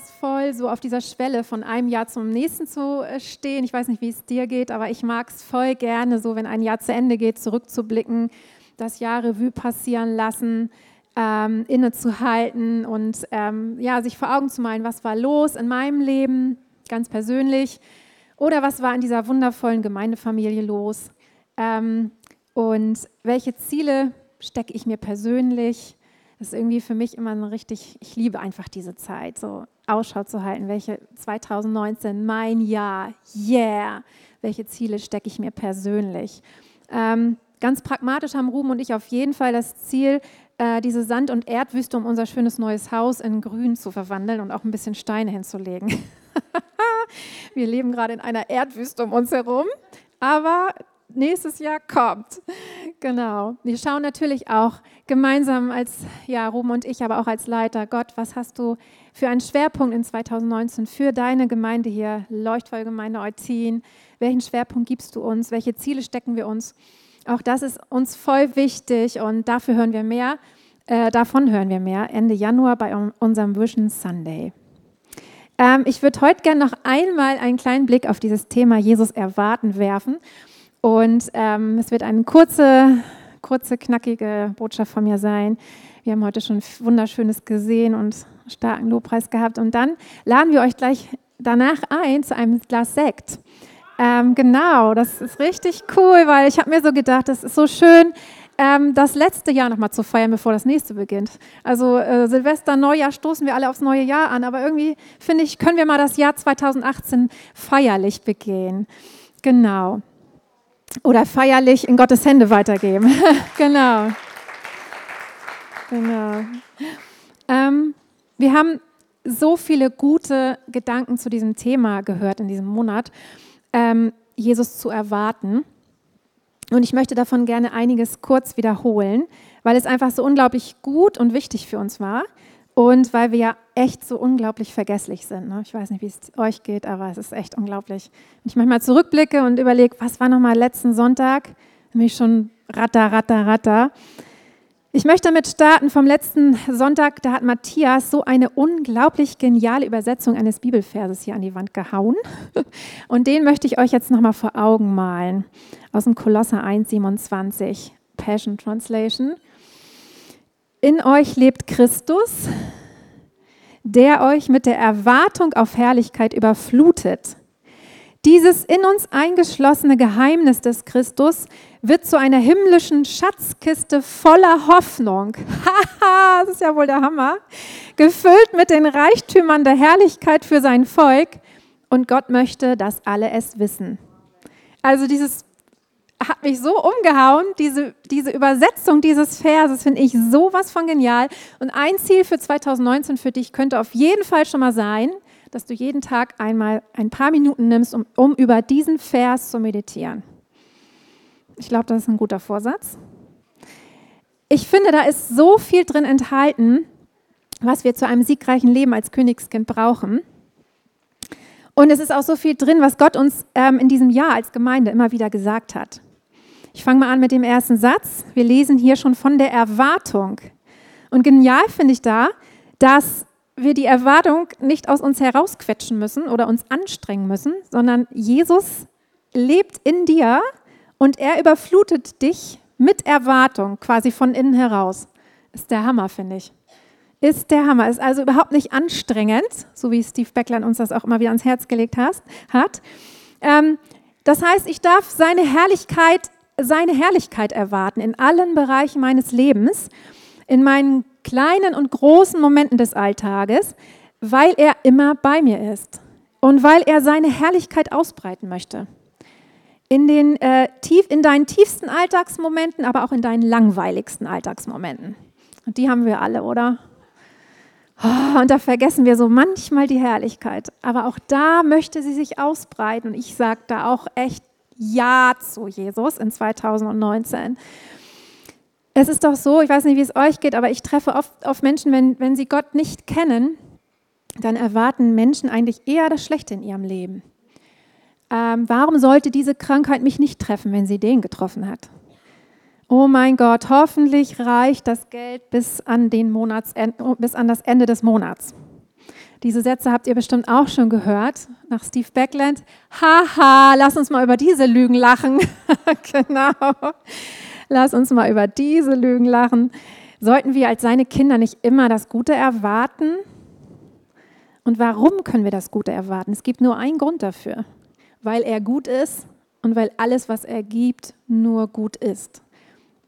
voll, so auf dieser Schwelle von einem Jahr zum nächsten zu äh, stehen. Ich weiß nicht, wie es dir geht, aber ich mag es voll gerne, so wenn ein Jahr zu Ende geht, zurückzublicken, das Jahr Revue passieren lassen, ähm, innezuhalten und ähm, ja, sich vor Augen zu malen, was war los in meinem Leben, ganz persönlich, oder was war in dieser wundervollen Gemeindefamilie los ähm, und welche Ziele stecke ich mir persönlich ist irgendwie für mich immer eine richtig, ich liebe einfach diese Zeit, so Ausschau zu halten, welche 2019, mein Jahr, yeah, welche Ziele stecke ich mir persönlich. Ähm, ganz pragmatisch haben Ruben und ich auf jeden Fall das Ziel, äh, diese Sand- und Erdwüste um unser schönes neues Haus in Grün zu verwandeln und auch ein bisschen Steine hinzulegen. Wir leben gerade in einer Erdwüste um uns herum, aber nächstes Jahr kommt. Genau. Wir schauen natürlich auch gemeinsam als, ja, Ruben und ich, aber auch als Leiter, Gott, was hast du für einen Schwerpunkt in 2019 für deine Gemeinde hier, Leuchtfeuergemeinde Eutin? Welchen Schwerpunkt gibst du uns? Welche Ziele stecken wir uns? Auch das ist uns voll wichtig und dafür hören wir mehr. Äh, davon hören wir mehr Ende Januar bei unserem Vision Sunday. Ähm, ich würde heute gerne noch einmal einen kleinen Blick auf dieses Thema Jesus erwarten werfen. Und ähm, es wird eine kurze, kurze, knackige Botschaft von mir sein. Wir haben heute schon Wunderschönes gesehen und starken Lobpreis gehabt. Und dann laden wir euch gleich danach ein zu einem Glas Sekt. Ähm, genau, das ist richtig cool, weil ich habe mir so gedacht, das ist so schön, ähm, das letzte Jahr nochmal zu feiern, bevor das nächste beginnt. Also äh, Silvester, Neujahr stoßen wir alle aufs neue Jahr an, aber irgendwie finde ich, können wir mal das Jahr 2018 feierlich begehen. Genau. Oder feierlich in Gottes Hände weitergeben. genau. Genau. Ähm, wir haben so viele gute Gedanken zu diesem Thema gehört in diesem Monat, ähm, Jesus zu erwarten. Und ich möchte davon gerne einiges kurz wiederholen, weil es einfach so unglaublich gut und wichtig für uns war. Und weil wir ja echt so unglaublich vergesslich sind. Ne? Ich weiß nicht, wie es euch geht, aber es ist echt unglaublich. Wenn ich manchmal zurückblicke und überlege, was war nochmal letzten Sonntag, nämlich schon ratter, ratter, ratter. Ich möchte damit starten vom letzten Sonntag. Da hat Matthias so eine unglaublich geniale Übersetzung eines Bibelverses hier an die Wand gehauen. Und den möchte ich euch jetzt nochmal vor Augen malen. Aus dem Kolosser 1, 27, Passion Translation. In euch lebt Christus, der euch mit der Erwartung auf Herrlichkeit überflutet. Dieses in uns eingeschlossene Geheimnis des Christus wird zu einer himmlischen Schatzkiste voller Hoffnung. Haha, das ist ja wohl der Hammer. Gefüllt mit den Reichtümern der Herrlichkeit für sein Volk. Und Gott möchte, dass alle es wissen. Also dieses hat mich so umgehauen, diese, diese Übersetzung dieses Verses finde ich sowas von genial. Und ein Ziel für 2019 für dich könnte auf jeden Fall schon mal sein, dass du jeden Tag einmal ein paar Minuten nimmst, um, um über diesen Vers zu meditieren. Ich glaube, das ist ein guter Vorsatz. Ich finde, da ist so viel drin enthalten, was wir zu einem siegreichen Leben als Königskind brauchen. Und es ist auch so viel drin, was Gott uns ähm, in diesem Jahr als Gemeinde immer wieder gesagt hat. Ich fange mal an mit dem ersten Satz. Wir lesen hier schon von der Erwartung. Und genial finde ich da, dass wir die Erwartung nicht aus uns herausquetschen müssen oder uns anstrengen müssen, sondern Jesus lebt in dir und er überflutet dich mit Erwartung, quasi von innen heraus. Ist der Hammer, finde ich. Ist der Hammer. Ist also überhaupt nicht anstrengend, so wie Steve Beckland uns das auch immer wieder ans Herz gelegt hat. Ähm, das heißt, ich darf seine Herrlichkeit seine Herrlichkeit erwarten in allen Bereichen meines Lebens, in meinen kleinen und großen Momenten des Alltages, weil er immer bei mir ist und weil er seine Herrlichkeit ausbreiten möchte. In, den, äh, tief, in deinen tiefsten Alltagsmomenten, aber auch in deinen langweiligsten Alltagsmomenten. Und die haben wir alle, oder? Oh, und da vergessen wir so manchmal die Herrlichkeit. Aber auch da möchte sie sich ausbreiten. Und ich sage da auch echt ja zu Jesus in 2019. Es ist doch so, ich weiß nicht, wie es euch geht, aber ich treffe oft auf Menschen, wenn, wenn sie Gott nicht kennen, dann erwarten Menschen eigentlich eher das Schlechte in ihrem Leben. Ähm, warum sollte diese Krankheit mich nicht treffen, wenn sie den getroffen hat? Oh mein Gott, hoffentlich reicht das Geld bis an, den Monatsend, bis an das Ende des Monats. Diese Sätze habt ihr bestimmt auch schon gehört nach Steve Backland. Haha, lass uns mal über diese Lügen lachen. genau. Lass uns mal über diese Lügen lachen. Sollten wir als seine Kinder nicht immer das Gute erwarten? Und warum können wir das Gute erwarten? Es gibt nur einen Grund dafür. Weil er gut ist und weil alles, was er gibt, nur gut ist.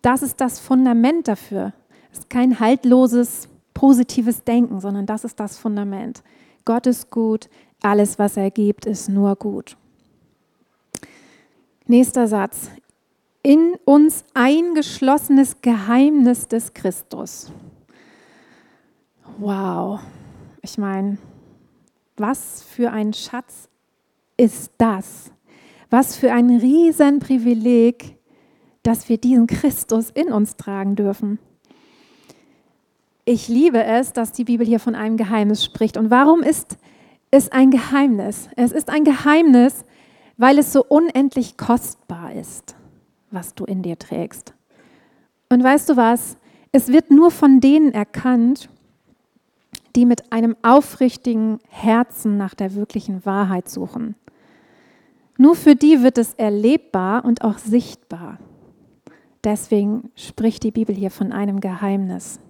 Das ist das Fundament dafür. Es ist kein haltloses, positives Denken, sondern das ist das Fundament. Gott ist gut, alles, was er gibt, ist nur gut. Nächster Satz in uns eingeschlossenes Geheimnis des Christus. Wow, ich meine, was für ein Schatz ist das? Was für ein Riesenprivileg, dass wir diesen Christus in uns tragen dürfen. Ich liebe es, dass die Bibel hier von einem Geheimnis spricht. Und warum ist es ein Geheimnis? Es ist ein Geheimnis, weil es so unendlich kostbar ist was du in dir trägst. Und weißt du was? Es wird nur von denen erkannt, die mit einem aufrichtigen Herzen nach der wirklichen Wahrheit suchen. Nur für die wird es erlebbar und auch sichtbar. Deswegen spricht die Bibel hier von einem Geheimnis.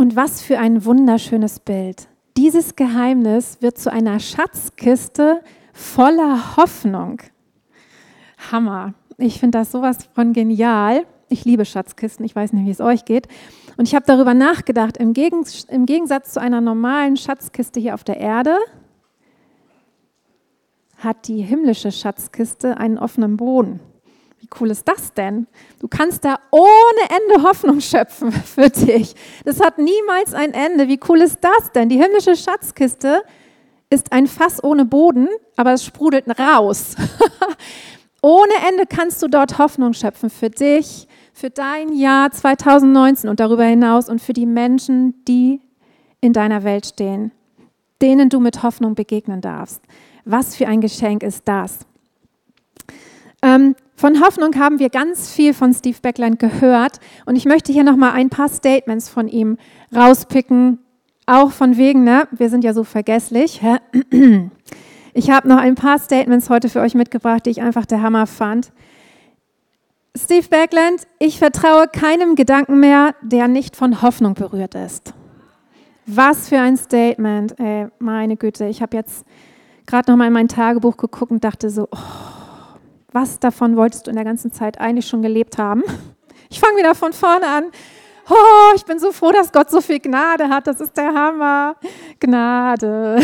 Und was für ein wunderschönes Bild. Dieses Geheimnis wird zu einer Schatzkiste voller Hoffnung. Hammer. Ich finde das sowas von genial. Ich liebe Schatzkisten, ich weiß nicht, wie es euch geht. Und ich habe darüber nachgedacht, im, Gegens im Gegensatz zu einer normalen Schatzkiste hier auf der Erde, hat die himmlische Schatzkiste einen offenen Boden. Cool ist das denn? Du kannst da ohne Ende Hoffnung schöpfen für dich. Das hat niemals ein Ende. Wie cool ist das denn? Die himmlische Schatzkiste ist ein Fass ohne Boden, aber es sprudelt raus. Ohne Ende kannst du dort Hoffnung schöpfen für dich, für dein Jahr 2019 und darüber hinaus und für die Menschen, die in deiner Welt stehen, denen du mit Hoffnung begegnen darfst. Was für ein Geschenk ist das? Ähm, von Hoffnung haben wir ganz viel von Steve Beckland gehört und ich möchte hier nochmal ein paar Statements von ihm rauspicken, auch von wegen, ne, wir sind ja so vergesslich. Ich habe noch ein paar Statements heute für euch mitgebracht, die ich einfach der Hammer fand. Steve Backland, ich vertraue keinem Gedanken mehr, der nicht von Hoffnung berührt ist. Was für ein Statement, ey, meine Güte. Ich habe jetzt gerade noch mal in mein Tagebuch geguckt und dachte so, oh, was davon wolltest du in der ganzen Zeit eigentlich schon gelebt haben? Ich fange wieder von vorne an. Oh, ich bin so froh, dass Gott so viel Gnade hat. Das ist der Hammer. Gnade.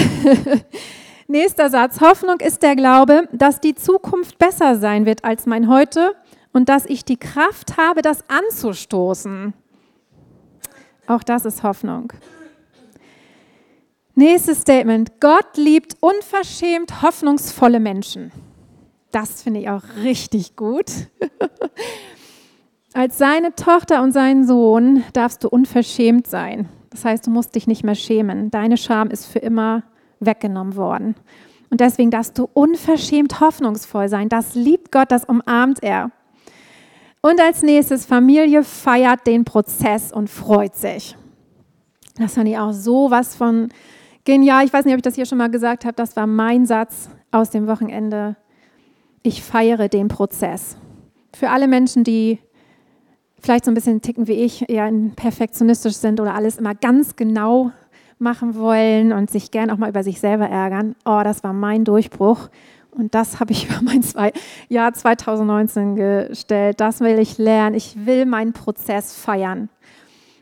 Nächster Satz. Hoffnung ist der Glaube, dass die Zukunft besser sein wird als mein Heute und dass ich die Kraft habe, das anzustoßen. Auch das ist Hoffnung. Nächstes Statement. Gott liebt unverschämt hoffnungsvolle Menschen. Das finde ich auch richtig gut. Als seine Tochter und sein Sohn darfst du unverschämt sein. Das heißt, du musst dich nicht mehr schämen. Deine Scham ist für immer weggenommen worden. Und deswegen darfst du unverschämt hoffnungsvoll sein. Das liebt Gott, das umarmt er. Und als nächstes, Familie feiert den Prozess und freut sich. Das fand ich auch so was von genial. Ich weiß nicht, ob ich das hier schon mal gesagt habe. Das war mein Satz aus dem Wochenende. Ich feiere den Prozess. Für alle Menschen, die vielleicht so ein bisschen ticken wie ich, eher perfektionistisch sind oder alles immer ganz genau machen wollen und sich gern auch mal über sich selber ärgern. Oh, das war mein Durchbruch. Und das habe ich über mein zwei, Jahr 2019 gestellt. Das will ich lernen. Ich will meinen Prozess feiern.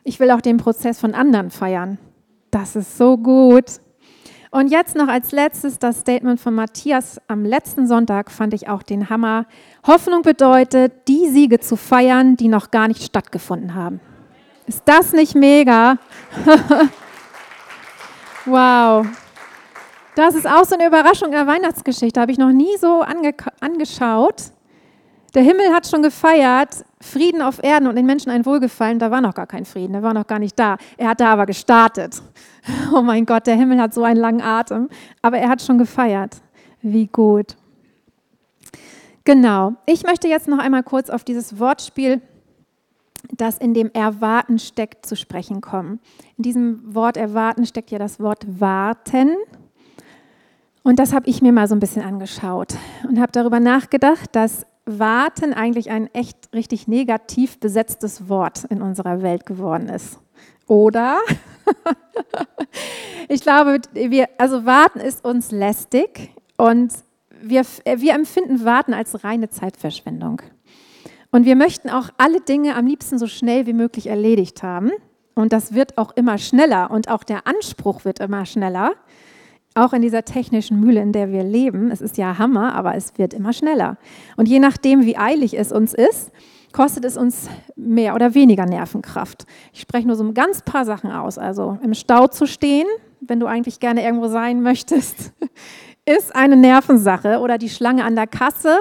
Ich will auch den Prozess von anderen feiern. Das ist so gut. Und jetzt noch als letztes das Statement von Matthias am letzten Sonntag fand ich auch den Hammer. Hoffnung bedeutet, die Siege zu feiern, die noch gar nicht stattgefunden haben. Ist das nicht mega? Wow. Das ist auch so eine Überraschung in der Weihnachtsgeschichte. Habe ich noch nie so ange angeschaut. Der Himmel hat schon gefeiert, Frieden auf Erden und den Menschen ein Wohlgefallen. Da war noch gar kein Frieden, der war noch gar nicht da. Er hat da aber gestartet. Oh mein Gott, der Himmel hat so einen langen Atem. Aber er hat schon gefeiert. Wie gut. Genau. Ich möchte jetzt noch einmal kurz auf dieses Wortspiel das in dem Erwarten steckt, zu sprechen kommen. In diesem Wort Erwarten steckt ja das Wort Warten. Und das habe ich mir mal so ein bisschen angeschaut und habe darüber nachgedacht, dass Warten eigentlich ein echt richtig negativ besetztes Wort in unserer Welt geworden ist. Oder? ich glaube, wir, also Warten ist uns lästig und wir, wir empfinden Warten als reine Zeitverschwendung. Und wir möchten auch alle Dinge am liebsten so schnell wie möglich erledigt haben. Und das wird auch immer schneller und auch der Anspruch wird immer schneller. Auch in dieser technischen Mühle, in der wir leben. Es ist ja Hammer, aber es wird immer schneller. Und je nachdem, wie eilig es uns ist, kostet es uns mehr oder weniger Nervenkraft. Ich spreche nur so ein ganz paar Sachen aus. Also im Stau zu stehen, wenn du eigentlich gerne irgendwo sein möchtest, ist eine Nervensache. Oder die Schlange an der Kasse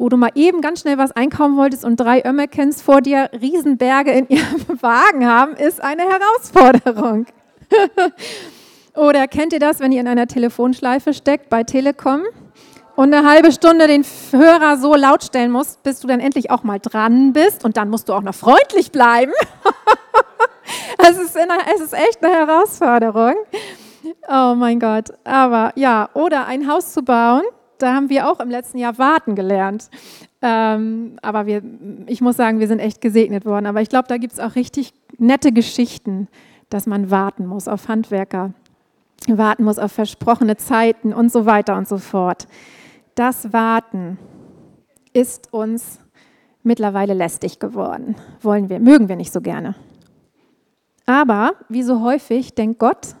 wo du mal eben ganz schnell was einkaufen wolltest und drei Ömmekens vor dir Riesenberge in ihrem Wagen haben, ist eine Herausforderung. Oder kennt ihr das, wenn ihr in einer Telefonschleife steckt bei Telekom und eine halbe Stunde den Hörer so laut stellen musst, bis du dann endlich auch mal dran bist und dann musst du auch noch freundlich bleiben? es, ist ist echt eine Herausforderung. Oh mein Gott. Aber ja, oder ein Haus zu bauen da haben wir auch im letzten Jahr warten gelernt. Ähm, aber wir, ich muss sagen, wir sind echt gesegnet worden. Aber ich glaube, da gibt es auch richtig nette Geschichten, dass man warten muss auf Handwerker, warten muss auf versprochene Zeiten und so weiter und so fort. Das Warten ist uns mittlerweile lästig geworden. Wollen wir, mögen wir nicht so gerne. Aber wie so häufig denkt Gott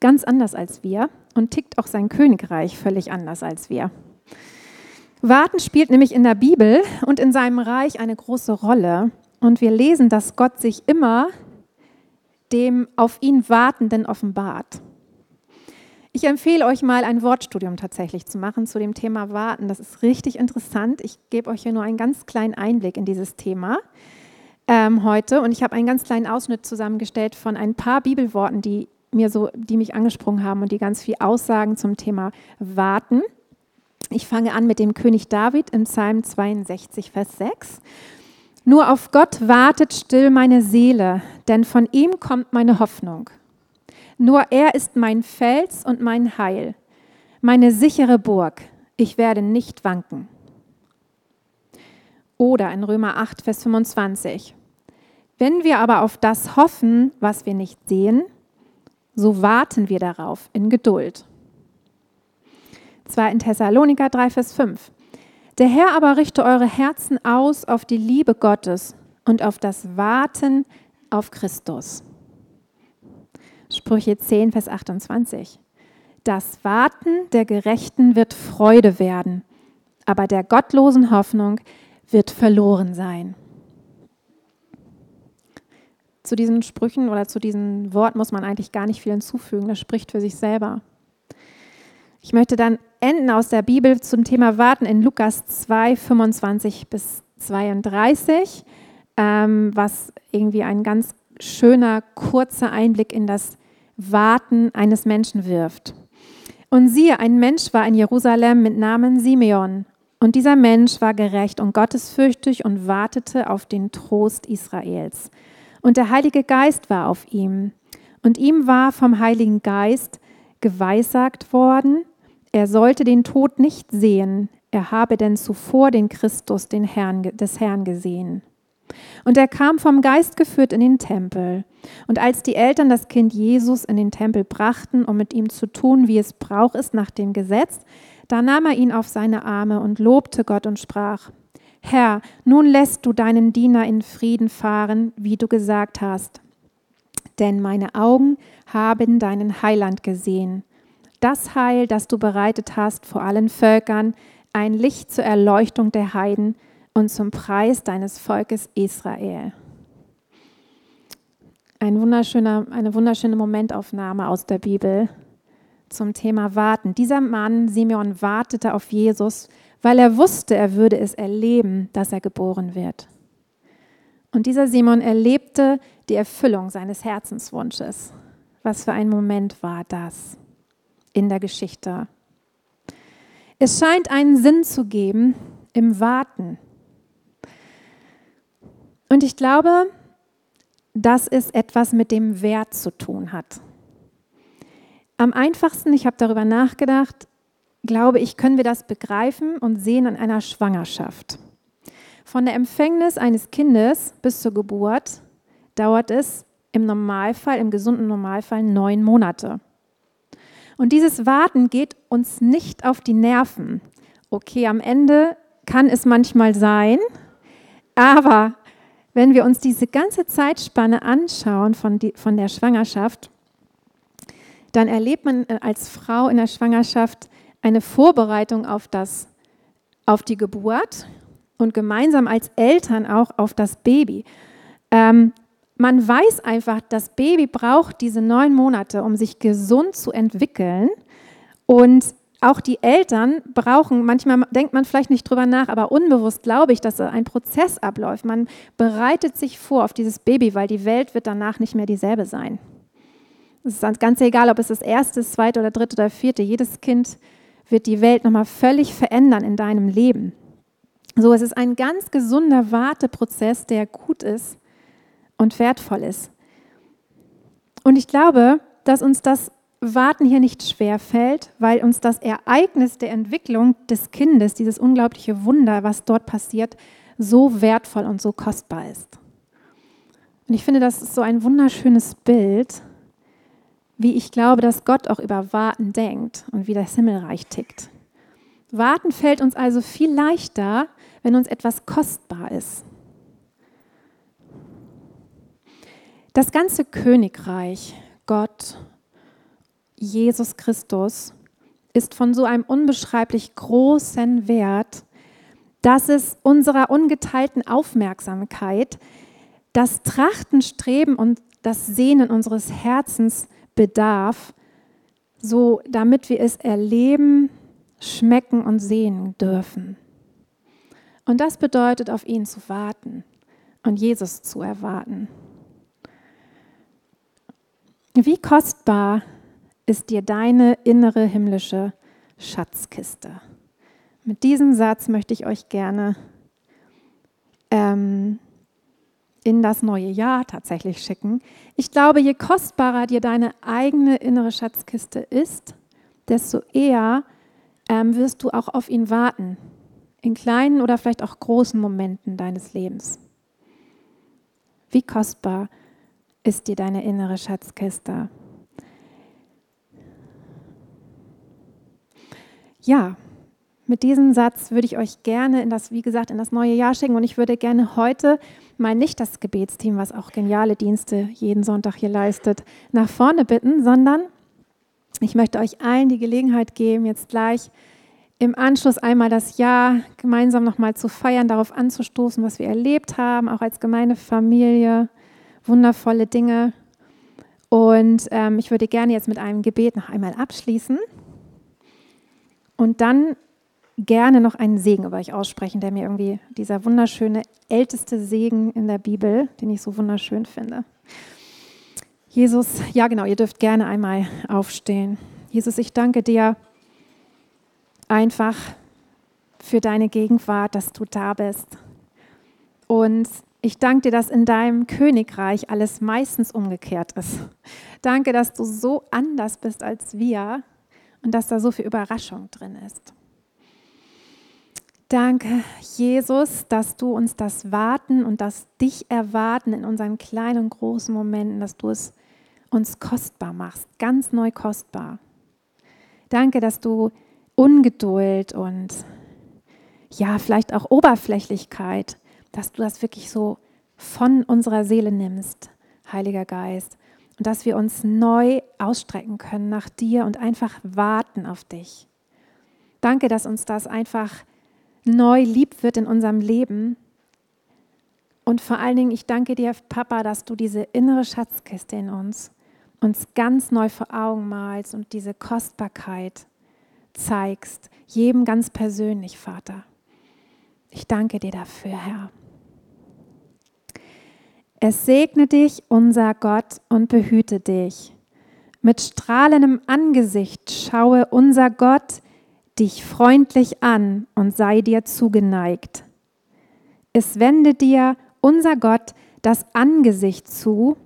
ganz anders als wir und tickt auch sein Königreich völlig anders als wir. Warten spielt nämlich in der Bibel und in seinem Reich eine große Rolle. Und wir lesen, dass Gott sich immer dem auf ihn Wartenden offenbart. Ich empfehle euch mal ein Wortstudium tatsächlich zu machen zu dem Thema Warten. Das ist richtig interessant. Ich gebe euch hier nur einen ganz kleinen Einblick in dieses Thema ähm, heute. Und ich habe einen ganz kleinen Ausschnitt zusammengestellt von ein paar Bibelworten, die mir so, die mich angesprungen haben und die ganz viel aussagen zum Thema Warten. Ich fange an mit dem König David im Psalm 62, Vers 6. Nur auf Gott wartet still meine Seele, denn von ihm kommt meine Hoffnung. Nur er ist mein Fels und mein Heil, meine sichere Burg. Ich werde nicht wanken. Oder in Römer 8, Vers 25. Wenn wir aber auf das hoffen, was wir nicht sehen, so warten wir darauf in Geduld. Zwar in Thessaloniker 3, Vers 5. Der Herr aber richte eure Herzen aus auf die Liebe Gottes und auf das Warten auf Christus. Sprüche 10, Vers 28. Das Warten der Gerechten wird Freude werden, aber der gottlosen Hoffnung wird verloren sein zu diesen Sprüchen oder zu diesem Wort muss man eigentlich gar nicht viel hinzufügen. Das spricht für sich selber. Ich möchte dann enden aus der Bibel zum Thema Warten in Lukas 2, 25 bis 32, ähm, was irgendwie ein ganz schöner, kurzer Einblick in das Warten eines Menschen wirft. Und siehe, ein Mensch war in Jerusalem mit Namen Simeon. Und dieser Mensch war gerecht und gottesfürchtig und wartete auf den Trost Israels. Und der Heilige Geist war auf ihm. Und ihm war vom Heiligen Geist geweissagt worden, er sollte den Tod nicht sehen, er habe denn zuvor den Christus den Herrn, des Herrn gesehen. Und er kam vom Geist geführt in den Tempel. Und als die Eltern das Kind Jesus in den Tempel brachten, um mit ihm zu tun, wie es Brauch ist nach dem Gesetz, da nahm er ihn auf seine Arme und lobte Gott und sprach, Herr, nun lässt du deinen Diener in Frieden fahren, wie du gesagt hast. Denn meine Augen haben deinen Heiland gesehen. Das Heil, das du bereitet hast vor allen Völkern, ein Licht zur Erleuchtung der Heiden und zum Preis deines Volkes Israel. Ein wunderschöner, eine wunderschöne Momentaufnahme aus der Bibel zum Thema Warten. Dieser Mann, Simeon, wartete auf Jesus, weil er wusste, er würde es erleben, dass er geboren wird. Und dieser Simon erlebte die Erfüllung seines Herzenswunsches. Was für ein Moment war das in der Geschichte? Es scheint einen Sinn zu geben im Warten. Und ich glaube, dass es etwas mit dem Wert zu tun hat. Am einfachsten, ich habe darüber nachgedacht, glaube ich, können wir das begreifen und sehen an einer Schwangerschaft. Von der Empfängnis eines Kindes bis zur Geburt dauert es im Normalfall, im gesunden Normalfall, neun Monate. Und dieses Warten geht uns nicht auf die Nerven. Okay, am Ende kann es manchmal sein, aber wenn wir uns diese ganze Zeitspanne anschauen von, die, von der Schwangerschaft, dann erlebt man äh, als Frau in der Schwangerschaft eine Vorbereitung auf, das, auf die Geburt und gemeinsam als Eltern auch auf das Baby. Ähm, man weiß einfach, das Baby braucht diese neun Monate, um sich gesund zu entwickeln. Und auch die Eltern brauchen, manchmal denkt man vielleicht nicht drüber nach, aber unbewusst glaube ich, dass ein Prozess abläuft. Man bereitet sich vor auf dieses Baby, weil die Welt wird danach nicht mehr dieselbe sein. Es ist ganz egal, ob es das erste, zweite oder dritte oder vierte. Jedes Kind wird die Welt nochmal völlig verändern in deinem Leben. So, es ist ein ganz gesunder Warteprozess, der gut ist und wertvoll ist. Und ich glaube, dass uns das Warten hier nicht schwer fällt, weil uns das Ereignis der Entwicklung des Kindes, dieses unglaubliche Wunder, was dort passiert, so wertvoll und so kostbar ist. Und ich finde, das ist so ein wunderschönes Bild, wie ich glaube, dass Gott auch über Warten denkt und wie das Himmelreich tickt. Warten fällt uns also viel leichter, wenn uns etwas kostbar ist. Das ganze Königreich, Gott, Jesus Christus, ist von so einem unbeschreiblich großen Wert, dass es unserer ungeteilten Aufmerksamkeit, das Trachten, Streben und das Sehnen unseres Herzens bedarf, so damit wir es erleben, schmecken und sehen dürfen. Und das bedeutet, auf ihn zu warten und Jesus zu erwarten. Wie kostbar ist dir deine innere himmlische Schatzkiste? Mit diesem Satz möchte ich euch gerne ähm, in das neue Jahr tatsächlich schicken. Ich glaube, je kostbarer dir deine eigene innere Schatzkiste ist, desto eher ähm, wirst du auch auf ihn warten, in kleinen oder vielleicht auch großen Momenten deines Lebens. Wie kostbar ist ist dir deine innere Schatzkiste. Ja, mit diesem Satz würde ich euch gerne in das, wie gesagt, in das neue Jahr schicken und ich würde gerne heute mal nicht das Gebetsteam, was auch geniale Dienste jeden Sonntag hier leistet, nach vorne bitten, sondern ich möchte euch allen die Gelegenheit geben, jetzt gleich im Anschluss einmal das Jahr gemeinsam nochmal zu feiern, darauf anzustoßen, was wir erlebt haben, auch als Gemeindefamilie wundervolle Dinge. Und ähm, ich würde gerne jetzt mit einem Gebet noch einmal abschließen und dann gerne noch einen Segen über euch aussprechen, der mir irgendwie dieser wunderschöne älteste Segen in der Bibel, den ich so wunderschön finde. Jesus, ja genau, ihr dürft gerne einmal aufstehen. Jesus, ich danke dir einfach für deine Gegenwart, dass du da bist. Und ich danke dir, dass in deinem Königreich alles meistens umgekehrt ist. Danke, dass du so anders bist als wir und dass da so viel Überraschung drin ist. Danke, Jesus, dass du uns das Warten und das Dich erwarten in unseren kleinen und großen Momenten, dass du es uns kostbar machst, ganz neu kostbar. Danke, dass du Ungeduld und ja, vielleicht auch Oberflächlichkeit dass du das wirklich so von unserer Seele nimmst, Heiliger Geist, und dass wir uns neu ausstrecken können nach dir und einfach warten auf dich. Danke, dass uns das einfach neu lieb wird in unserem Leben. Und vor allen Dingen, ich danke dir, Papa, dass du diese innere Schatzkiste in uns uns ganz neu vor Augen malst und diese Kostbarkeit zeigst, jedem ganz persönlich, Vater. Ich danke dir dafür, Herr. Es segne dich, unser Gott, und behüte dich. Mit strahlendem Angesicht schaue unser Gott dich freundlich an und sei dir zugeneigt. Es wende dir, unser Gott, das Angesicht zu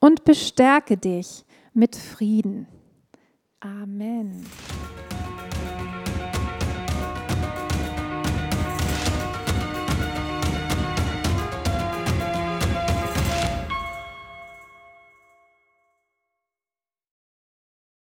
und bestärke dich mit Frieden. Amen.